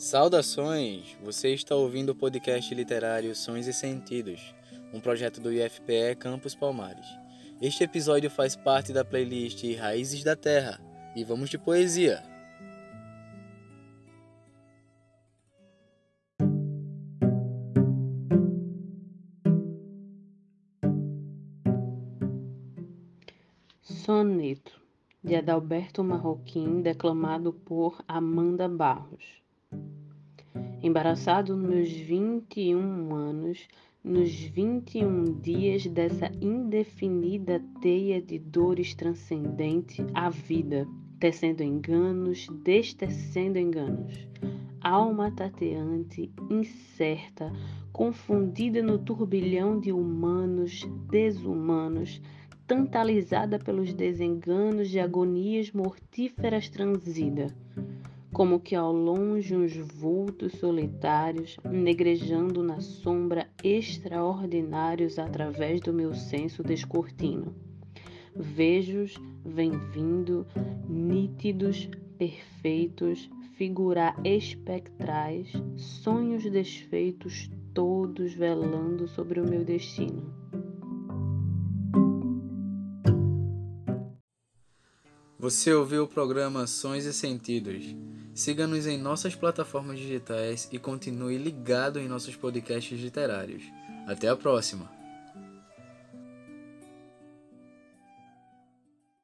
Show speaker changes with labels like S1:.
S1: Saudações! Você está ouvindo o podcast literário Sons e Sentidos, um projeto do IFPE Campus Palmares. Este episódio faz parte da playlist Raízes da Terra e vamos de poesia.
S2: Soneto de Adalberto Marroquim, declamado por Amanda Barros. Embaraçado nos 21 anos, nos 21 dias dessa indefinida teia de dores transcendente à vida, tecendo enganos, destecendo enganos. Alma tateante, incerta, confundida no turbilhão de humanos, desumanos, tantalizada pelos desenganos de agonias mortíferas transida como que ao longe uns vultos solitários, negrejando na sombra extraordinários através do meu senso descortino. Vejo-os vem vindo, nítidos, perfeitos, figurar espectrais, sonhos desfeitos, todos velando sobre o meu destino.
S1: Você ouviu o programa Sons e Sentidos. Siga-nos em nossas plataformas digitais e continue ligado em nossos podcasts literários. Até a próxima!